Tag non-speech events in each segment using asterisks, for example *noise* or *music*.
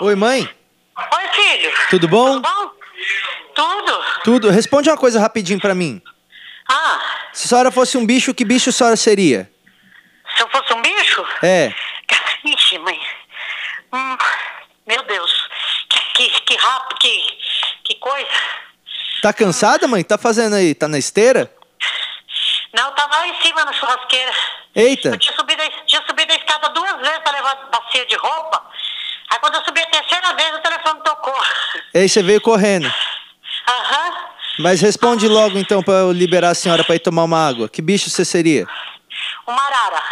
Oi, mãe. Oi, filho. Tudo bom? Tudo bom? Tudo. Tudo. Responde uma coisa rapidinho pra mim. Ah, Se a senhora fosse um bicho, que bicho a senhora seria? se eu fosse um bicho? É. Ixi, mãe. Hum, meu Deus. Que, que, que rápido, que, que coisa. Tá cansada, mãe? Tá fazendo aí? Tá na esteira? Não, eu tava lá em cima na churrasqueira. Eita. Eu tinha subido, tinha subido a escada duas vezes pra levar bacia de roupa. Aí quando eu subi a terceira vez, o telefone tocou. E aí você veio correndo. Aham. Mas responde logo então pra eu liberar a senhora pra ir tomar uma água. Que bicho você seria? Uma arara.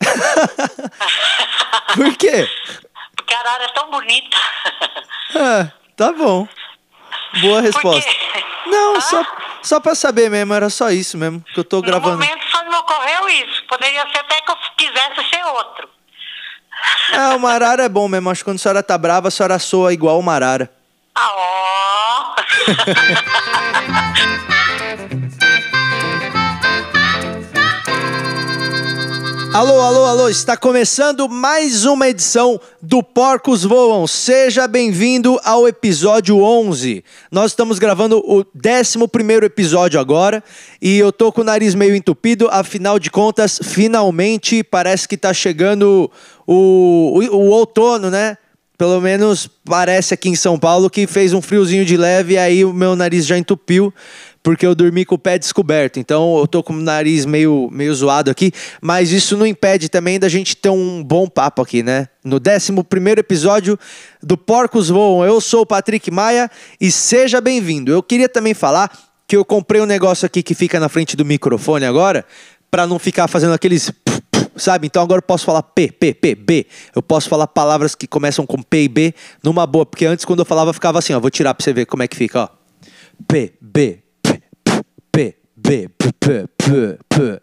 *laughs* Por quê? Porque a arara é tão bonita. Ah, tá bom. Boa resposta. Não, Ah? só, só pra saber mesmo, era só isso mesmo que eu tô No gravando. momento só me ocorreu isso. Poderia ser até que eu quisesse ser outro. *laughs* Ah, uma arara é bom mesmo. Acho que quando a senhora tá brava, a senhora soa igual uma arara. Ah, ó. *laughs* Alô, alô, alô, está começando mais uma edição do Porcos Voam. Seja bem-vindo ao episódio 11. Nós estamos gravando o 11 episódio agora e eu tô com o nariz meio entupido, afinal de contas, finalmente parece que tá chegando o, o, o outono, né? Pelo menos parece aqui em São Paulo que fez um friozinho de leve e aí o meu nariz já entupiu porque eu dormi com o pé descoberto. Então eu tô com o nariz meio, meio zoado aqui, mas isso não impede também da gente ter um bom papo aqui, né? No 11 episódio do Porcos Voam, eu sou o Patrick Maia e seja bem-vindo. Eu queria também falar que eu comprei um negócio aqui que fica na frente do microfone agora, para não ficar fazendo aqueles. Sabe? Então agora eu posso falar P, P, P, B. Eu posso falar palavras que começam com P e B numa boa, porque antes quando eu falava ficava assim, ó. Vou tirar pra você ver como é que fica, ó. P, B, P, P, P, P.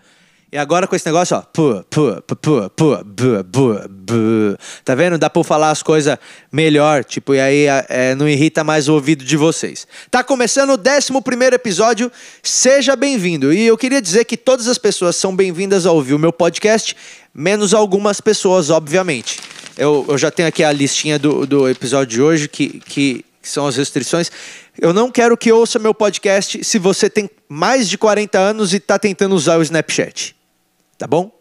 E agora com esse negócio, ó. P, P, P, P, P, B, B, B. Tá vendo? Dá pra falar as coisas melhor, tipo, e aí é, não irrita mais o ouvido de vocês. Tá começando o 11 episódio, seja bem-vindo. E eu queria dizer que todas as pessoas são bem-vindas a ouvir o meu podcast, menos algumas pessoas, obviamente. Eu, eu já tenho aqui a listinha do, do episódio de hoje, que, que, que são as restrições. Eu não quero que ouça meu podcast se você tem mais de 40 anos e está tentando usar o Snapchat. Tá bom?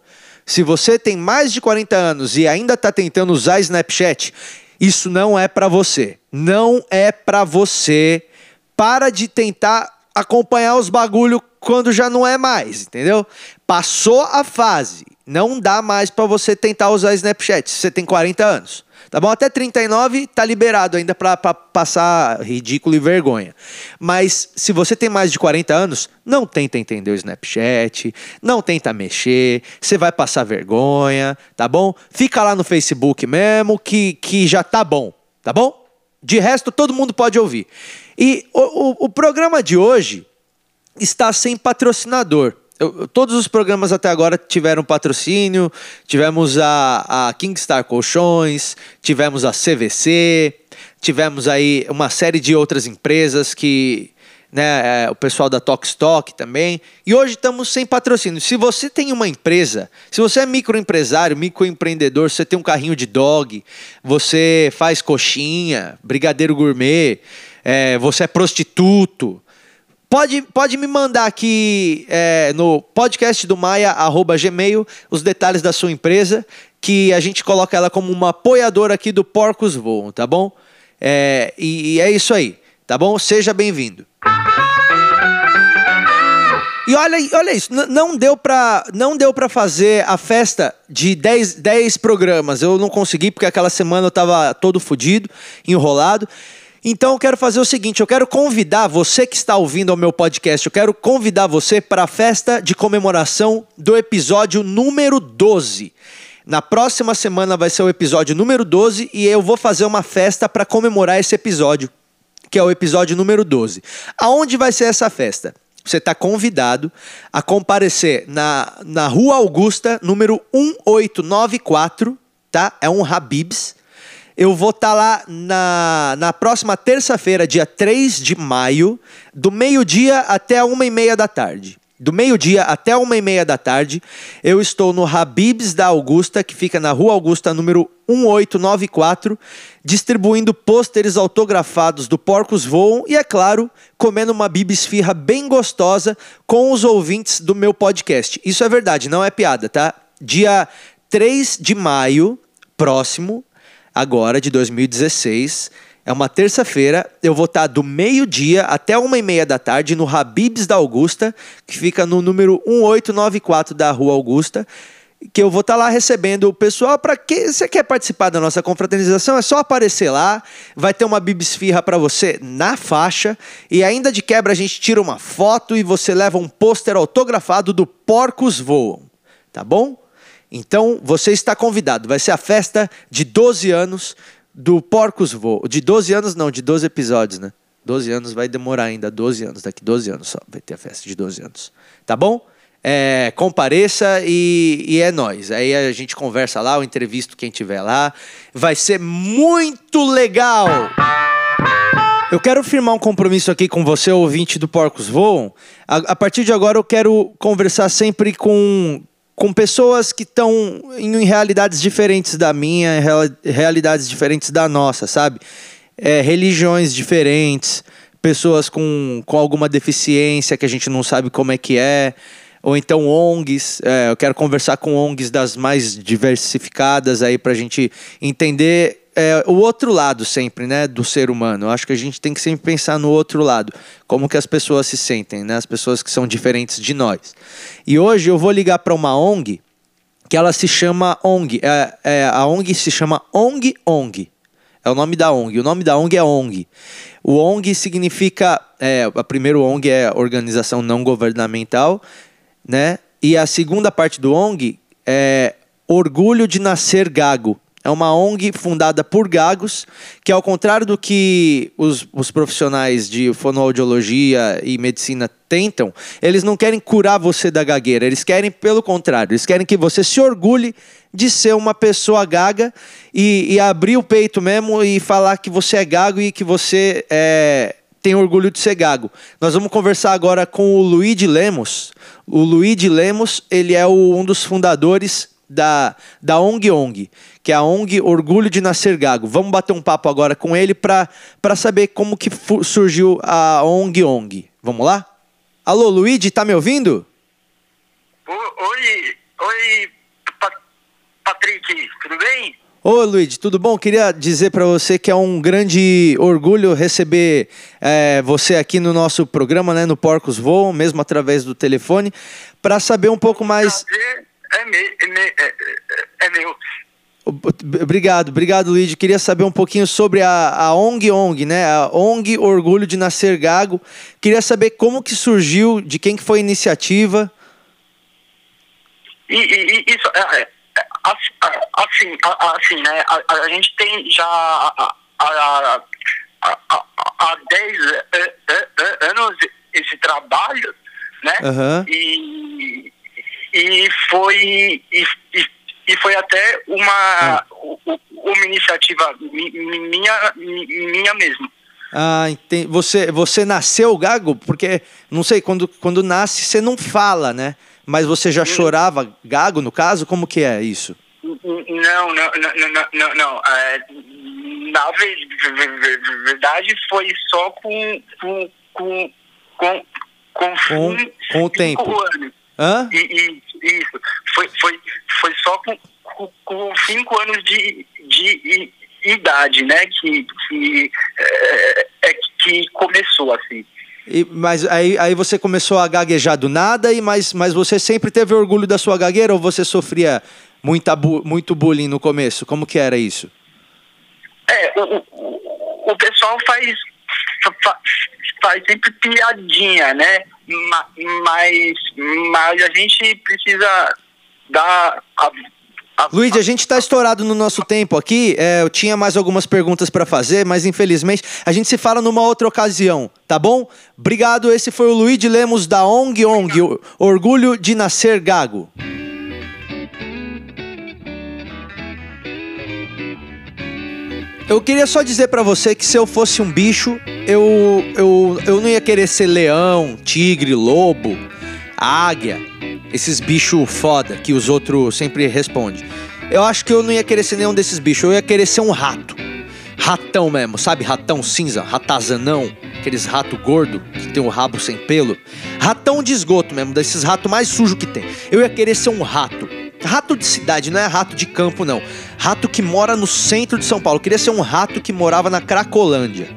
Se você tem mais de 40 anos e ainda está tentando usar Snapchat, isso não é para você. Não é para você. Para de tentar acompanhar os bagulho quando já não é mais, entendeu? Passou a fase. Não dá mais para você tentar usar Snapchat se você tem 40 anos. Tá bom? Até 39 tá liberado ainda para passar ridículo e vergonha. Mas se você tem mais de 40 anos, não tenta entender o Snapchat, não tenta mexer, você vai passar vergonha, tá bom? Fica lá no Facebook mesmo que, que já tá bom, tá bom? De resto, todo mundo pode ouvir. E o, o, o programa de hoje está sem patrocinador. Todos os programas até agora tiveram patrocínio. Tivemos a, a Kingstar Colchões, tivemos a CVC, tivemos aí uma série de outras empresas que. Né, é, o pessoal da Tokstok também. E hoje estamos sem patrocínio. Se você tem uma empresa, se você é microempresário, microempreendedor, você tem um carrinho de dog, você faz coxinha, brigadeiro gourmet, é, você é prostituto, Pode, pode me mandar aqui é, no podcast do Maia, gmail, os detalhes da sua empresa, que a gente coloca ela como uma apoiadora aqui do Porcos Voam, tá bom? É, e, e é isso aí, tá bom? Seja bem-vindo. E olha, olha isso, não deu pra, não deu pra fazer a festa de 10, 10 programas. Eu não consegui porque aquela semana eu tava todo fudido, enrolado. Então eu quero fazer o seguinte, eu quero convidar você que está ouvindo ao meu podcast, eu quero convidar você para a festa de comemoração do episódio número 12. Na próxima semana vai ser o episódio número 12 e eu vou fazer uma festa para comemorar esse episódio que é o episódio número 12. Aonde vai ser essa festa? Você está convidado a comparecer na, na Rua Augusta, número 1894, tá? É um Habibs. Eu vou estar lá na, na próxima terça-feira, dia 3 de maio, do meio-dia até uma e meia da tarde. do meio-dia até uma e meia da tarde. Eu estou no Habibs da Augusta, que fica na Rua Augusta, número 1894, distribuindo pôsteres autografados do Porcos Voam e, é claro, comendo uma bibisfirra bem gostosa com os ouvintes do meu podcast. Isso é verdade, não é piada, tá? Dia 3 de maio, próximo, agora de 2016 é uma terça-feira, eu vou estar do meio-dia até uma e meia da tarde no Habibs da Augusta, que fica no número 1894 da Rua Augusta, que eu vou estar lá recebendo o pessoal para que você quer participar da nossa confraternização, é só aparecer lá, vai ter uma bibisfirra para você na faixa e ainda de quebra a gente tira uma foto e você leva um pôster autografado do Porcos Voam, tá bom? Então, você está convidado. Vai ser a festa de 12 anos do Porcos Voam. De 12 anos, não, de 12 episódios, né? 12 anos vai demorar ainda, 12 anos, daqui 12 anos só vai ter a festa de 12 anos. Tá bom? É, compareça e, e é nós. Aí a gente conversa lá, eu entrevisto quem tiver lá. Vai ser muito legal! Eu quero firmar um compromisso aqui com você, ouvinte do Porcos Voam. A, a partir de agora eu quero conversar sempre com, com pessoas que estão em realidades diferentes da minha, realidades diferentes da nossa, sabe? É, religiões diferentes, pessoas com, com alguma deficiência que a gente não sabe como é que é, ou então ONGs. É, eu quero conversar com ONGs das mais diversificadas aí para a gente entender é, o outro lado sempre, né, do ser humano. Eu acho que a gente tem que sempre pensar no outro lado, como que as pessoas se sentem, né, as pessoas que são diferentes de nós. E hoje eu vou ligar para uma ONG que ela se chama ONG. É, é, a ONG se chama ONG ONG. É o nome da ONG. O nome da ONG é ONG. O ONG significa. É, a primeira ONG é Organização Não Governamental, né? E a segunda parte do ONG é Orgulho de Nascer Gago. É uma ONG fundada por gagos, que ao contrário do que os, os profissionais de fonoaudiologia e medicina tentam, eles não querem curar você da gagueira, eles querem pelo contrário, eles querem que você se orgulhe de ser uma pessoa gaga e, e abrir o peito mesmo e falar que você é gago e que você é, tem orgulho de ser gago. Nós vamos conversar agora com o Luigi Lemos. O Luigi Lemos, ele é o, um dos fundadores da, da ONG ONG que é a ONG Orgulho de Nascer Gago. Vamos bater um papo agora com ele para saber como que surgiu a ONG ONG. Vamos lá? Alô, Luigi, tá me ouvindo? Oi, oi, Patrick, tudo bem? Oi, Luigi, tudo bom? Queria dizer para você que é um grande orgulho receber é, você aqui no nosso programa, né, no Porcos Voam, mesmo através do telefone, para saber um pouco mais. É, me, é, me, é, é meu. Obrigado, obrigado, Luigi. Queria saber um pouquinho sobre a, a ONG ONG, né? A ONG Orgulho de Nascer Gago. Queria saber como que surgiu, de quem que foi a iniciativa. E, e, isso, é, é, é assim, assim, né? A, a, gente tem já há, há, há 10 anos esse trabalho, né? Uhum. E, e foi... E, e, foi até uma, uma iniciativa minha, minha mesmo. Ah, entendi. Você, você nasceu gago? Porque, não sei, quando, quando nasce você não fala, né? Mas você já hum. chorava gago, no caso? Como que é isso? Não, não, não, não, não. não. É, na verdade, foi só com, com, com, com, com, com, com o tempo. Anos. Hã? E, e, isso. Foi, foi, foi só com, com, com cinco anos de, de idade, né? Que, que, é, é, que começou assim. E, mas aí, aí você começou a gaguejar do nada, e mas, mas você sempre teve orgulho da sua gagueira ou você sofria muita, muito bullying no começo? Como que era isso? É, o, o, o pessoal faz, faz sempre piadinha, né? Mas, mas a gente precisa dar a Luiz, a gente está estourado no nosso tempo aqui. É, eu tinha mais algumas perguntas para fazer, mas infelizmente a gente se fala numa outra ocasião, tá bom? Obrigado. Esse foi o Luiz Lemos da ONG ONG, Orgulho de Nascer Gago. Eu queria só dizer para você que se eu fosse um bicho, eu, eu, eu não ia querer ser leão, tigre, lobo. águia, esses bichos foda que os outros sempre respondem. Eu acho que eu não ia querer ser nenhum desses bichos, eu ia querer ser um rato. Ratão mesmo, sabe? Ratão cinza, ratazanão, aqueles rato gordo que tem o rabo sem pelo. Ratão de esgoto mesmo, desses ratos mais sujos que tem. Eu ia querer ser um rato. Rato de cidade, não é rato de campo, não. Rato que mora no centro de São Paulo. Eu queria ser um rato que morava na Cracolândia.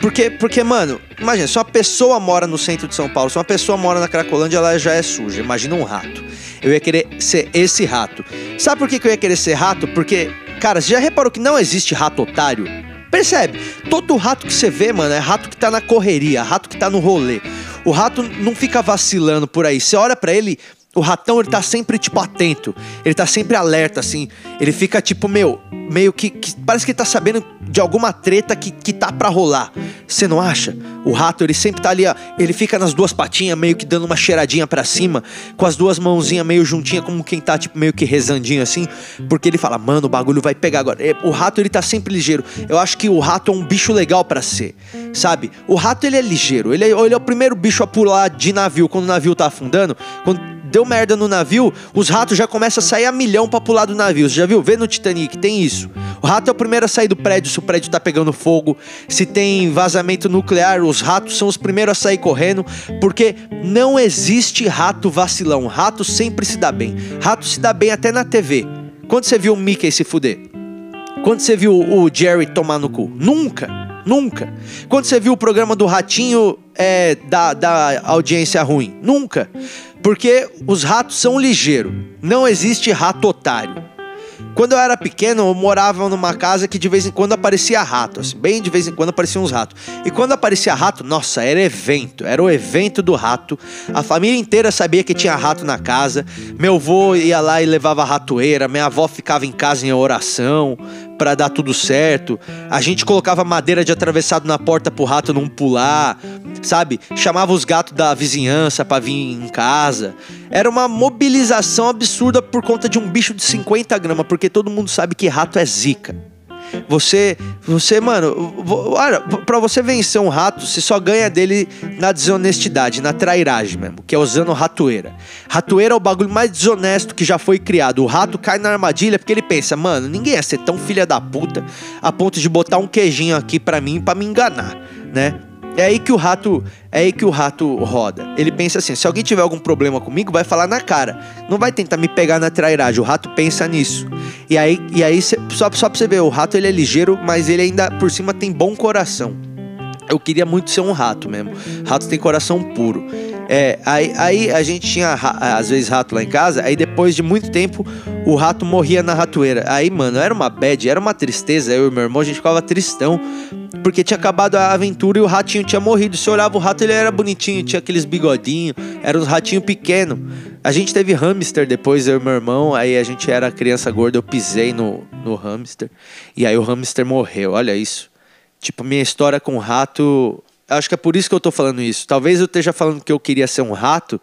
Porque, porque, mano, imagina, se uma pessoa mora no centro de São Paulo, se uma pessoa mora na Cracolândia, ela já é suja. Imagina um rato. Eu ia querer ser esse rato. Sabe por que, que eu ia querer ser rato? Porque, cara, você já reparou que não existe rato otário? Percebe? Todo rato que você vê, mano, é rato que tá na correria, rato que tá no rolê. O rato não fica vacilando por aí. Você olha para ele, o ratão, ele tá sempre, tipo, atento. Ele tá sempre alerta, assim. Ele fica, tipo, meu, meio que, que, Parece que ele tá sabendo de alguma treta que, que tá pra rolar. Você não acha? O rato, ele sempre tá ali, ó. Ele fica nas duas patinhas, meio que dando uma cheiradinha para cima, com as duas mãozinhas meio juntinhas, como quem tá, tipo, meio que rezandinho assim. Porque ele fala, mano, o bagulho vai pegar agora. É, o rato, ele tá sempre ligeiro. Eu acho que o rato é um bicho legal para ser, sabe? O rato, ele é ligeiro. Ele é, ele é o primeiro bicho a pular de navio quando o navio tá afundando. Quando deu merda no navio, os ratos já começam a sair a milhão pra pular do navio. Você já viu? Vê no Titanic, tem isso. O rato é o primeiro a sair do prédio se o prédio tá pegando fogo. Se tem vazamento nuclear, os ratos são os primeiros a sair correndo, porque não existe rato vacilão. Rato sempre se dá bem. Rato se dá bem até na TV. Quando você viu o Mickey se fuder? Quando você viu o Jerry tomar no cu? Nunca. Nunca. Quando você viu o programa do Ratinho é, da, da audiência ruim? Nunca. Porque os ratos são ligeiros. Não existe rato otário. Quando eu era pequeno, eu morava numa casa que de vez em quando aparecia rato, assim, bem de vez em quando apareciam uns ratos. E quando aparecia rato, nossa, era evento, era o evento do rato. A família inteira sabia que tinha rato na casa. Meu avô ia lá e levava ratoeira, minha avó ficava em casa em oração para dar tudo certo. A gente colocava madeira de atravessado na porta pro rato não pular, sabe? Chamava os gatos da vizinhança para vir em casa. Era uma mobilização absurda por conta de um bicho de 50 gramas, porque todo mundo sabe que rato é zica. Você, você, mano, olha, pra você vencer um rato, você só ganha dele na desonestidade, na trairagem mesmo, que é usando ratoeira. Ratoeira é o bagulho mais desonesto que já foi criado. O rato cai na armadilha porque ele pensa, mano, ninguém ia ser tão filha da puta a ponto de botar um queijinho aqui pra mim para me enganar, né? É aí que o rato, é aí que o rato roda. Ele pensa assim: se alguém tiver algum problema comigo, vai falar na cara. Não vai tentar me pegar na trairagem. O rato pensa nisso. E aí, e aí só, só pra você ver, o rato ele é ligeiro, mas ele ainda por cima tem bom coração. Eu queria muito ser um rato mesmo. Rato tem coração puro. É, aí, aí a gente tinha às vezes rato lá em casa, aí depois de muito tempo o rato morria na ratoeira. Aí, mano, era uma bad, era uma tristeza. Eu e meu irmão, a gente ficava tristão, porque tinha acabado a aventura e o ratinho tinha morrido. Se olhava o rato, ele era bonitinho, tinha aqueles bigodinhos, era um ratinho pequeno. A gente teve hamster depois, eu e meu irmão, aí a gente era criança gorda, eu pisei no, no hamster, e aí o hamster morreu, olha isso. Tipo, minha história com o rato acho que é por isso que eu tô falando isso. Talvez eu esteja falando que eu queria ser um rato,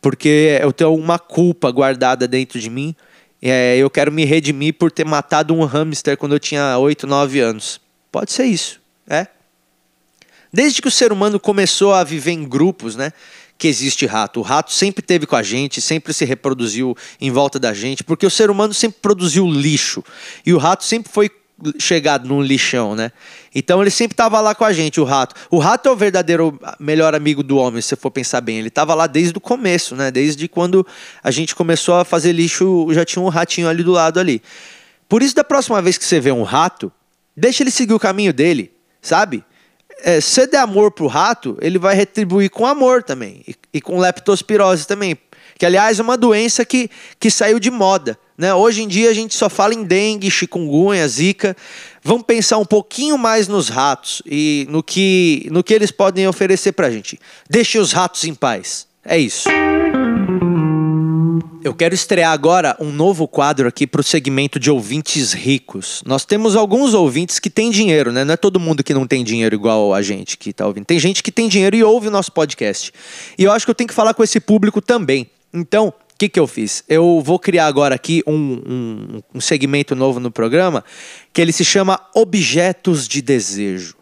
porque eu tenho uma culpa guardada dentro de mim. É, eu quero me redimir por ter matado um hamster quando eu tinha 8, 9 anos. Pode ser isso, é. Desde que o ser humano começou a viver em grupos, né? Que existe rato. O rato sempre teve com a gente, sempre se reproduziu em volta da gente, porque o ser humano sempre produziu lixo. E o rato sempre foi chegado num lixão, né? Então ele sempre estava lá com a gente, o rato. O rato é o verdadeiro melhor amigo do homem, se você for pensar bem. Ele estava lá desde o começo, né? Desde quando a gente começou a fazer lixo, já tinha um ratinho ali do lado ali. Por isso, da próxima vez que você vê um rato, deixa ele seguir o caminho dele, sabe? É, se você der amor pro rato, ele vai retribuir com amor também. E, e com leptospirose também. Que, aliás, é uma doença que, que saiu de moda. Né? Hoje em dia a gente só fala em dengue, chikungunya, zika. Vamos pensar um pouquinho mais nos ratos e no que, no que eles podem oferecer para a gente. Deixe os ratos em paz. É isso. Eu quero estrear agora um novo quadro aqui para o segmento de ouvintes ricos. Nós temos alguns ouvintes que têm dinheiro, né? Não é todo mundo que não tem dinheiro igual a gente que está ouvindo. Tem gente que tem dinheiro e ouve o nosso podcast. E eu acho que eu tenho que falar com esse público também. Então, o que, que eu fiz? Eu vou criar agora aqui um, um, um segmento novo no programa que ele se chama Objetos de Desejo.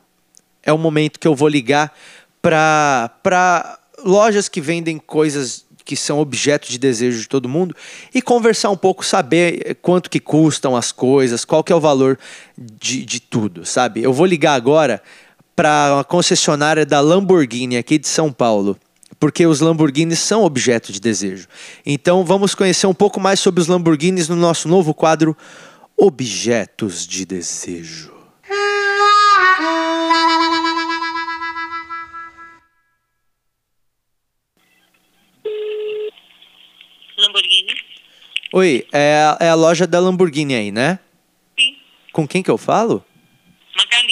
É o momento que eu vou ligar para lojas que vendem coisas que são objeto de desejo de todo mundo e conversar um pouco, saber quanto que custam as coisas, qual que é o valor de, de tudo, sabe? Eu vou ligar agora para a concessionária da Lamborghini aqui de São Paulo porque os Lamborghinis são objeto de desejo. Então vamos conhecer um pouco mais sobre os Lamborghinis no nosso novo quadro Objetos de Desejo. Lamborghini. Oi, é a, é a loja da Lamborghini aí, né? Sim. Com quem que eu falo? Magali.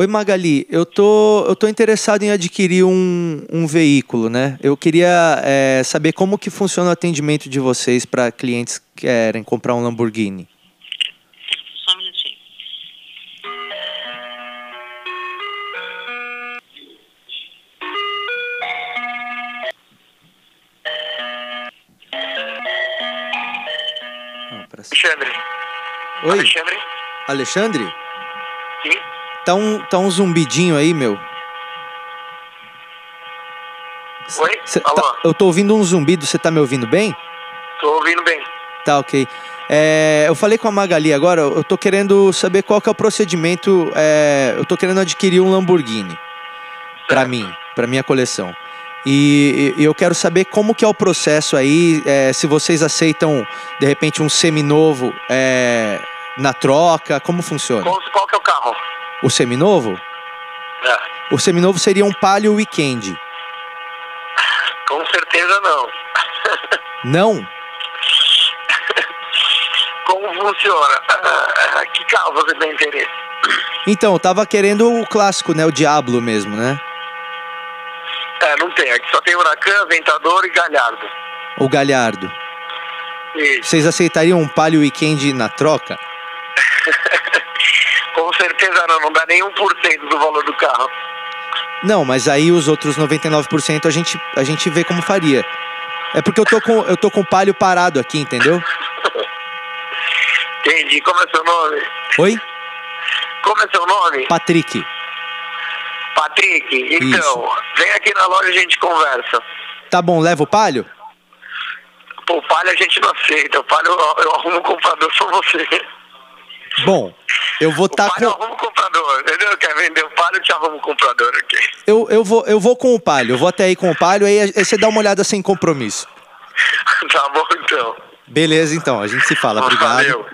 Oi, Magali, eu tô, eu tô interessado em adquirir um, um veículo, né? Eu queria é, saber como que funciona o atendimento de vocês para clientes que querem comprar um Lamborghini. Só um minutinho. Ah, Alexandre. Oi, Alexandre? Alexandre? Tá um, tá um zumbidinho aí, meu. Oi? Cê tá- eu tô ouvindo um zumbido, você tá me ouvindo bem? Tô ouvindo bem. Tá, ok. É, eu falei com a Magali agora, eu tô querendo saber qual que é o procedimento. é, eu tô querendo adquirir um Lamborghini pra Certo. mim, pra minha coleção. E, e eu quero saber como que é o processo aí, é, se vocês aceitam, de repente, um seminovo é, na troca, como funciona? Qual, qual que é o carro? O seminovo? É. O seminovo seria um Palio Weekend. Com certeza não. Não? *laughs* Como funciona? Ah, Que carro você tem interesse? Então, eu tava querendo o clássico, né? O Diablo mesmo, né? É, não tem. Aqui só tem Huracan, Ventador e Galhardo. O Galhardo. Isso. Vocês aceitariam um Palio Weekend na troca? *laughs* Certeza não. Não dá nem 1% do valor do carro. Não, mas aí os outros 99% a gente, a gente vê como faria. É porque eu tô com eu tô com o palio parado aqui, entendeu? *laughs* Entendi. Como é seu nome? Oi? Como é seu nome? Patrick. Patrick. Então, vem aqui na loja e a gente conversa. Tá bom, leva o palio? Pô, palha a gente não aceita. O palha eu, eu arrumo um comprador pra você. Bom, eu vou O tá com arrumo um comprador, entendeu? Quer vender o palha, eu te arrumo um comprador aqui. eu, eu vou eu vou com o palio. Eu vou até aí com o palio aí, aí você dá uma olhada sem compromisso. *laughs* tá bom, então. Beleza, então, a gente se fala. Obrigado. Valeu.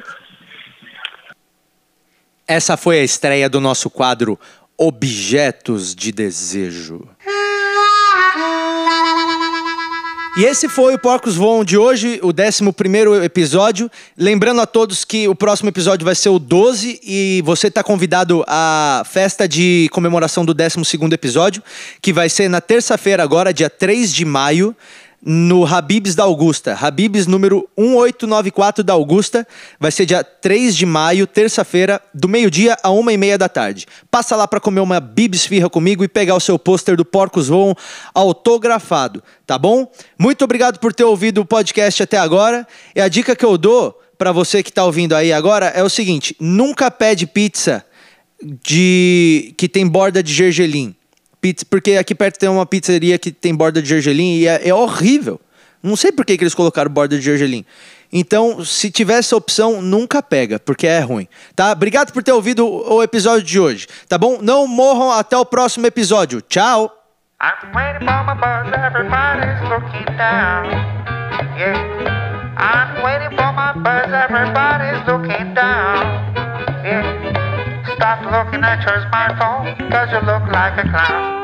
Essa foi a estreia do nosso quadro Objetos de Desejo. E esse foi o Porcos Voam de hoje, o 11 episódio. Lembrando a todos que o próximo episódio vai ser o 12 e você está convidado à festa de comemoração do 12 episódio, que vai ser na terça-feira, agora, dia 3 de maio, no Habibs da Augusta. Habibs número 1894 da Augusta. Vai ser dia 3 de maio, terça-feira, do meio-dia a uma e meia da tarde. Passa lá para comer uma bibs firra comigo e pegar o seu pôster do Porcos Voam autografado, tá bom? Muito obrigado por ter ouvido o podcast até agora. E a dica que eu dou para você que tá ouvindo aí agora é o seguinte: nunca pede pizza de que tem borda de gergelim. Pizza, porque aqui perto tem uma pizzaria que tem borda de gergelim e é, é horrível. Não sei por que, que eles colocaram borda de gergelim. Então, se tiver essa opção, nunca pega, porque é ruim. Tá? Obrigado por ter ouvido o episódio de hoje. Tá bom? Não morram até o próximo episódio. Tchau! I'm waiting for my everybody's looking down. Yeah. Stop looking at your smartphone, cause you look like a clown.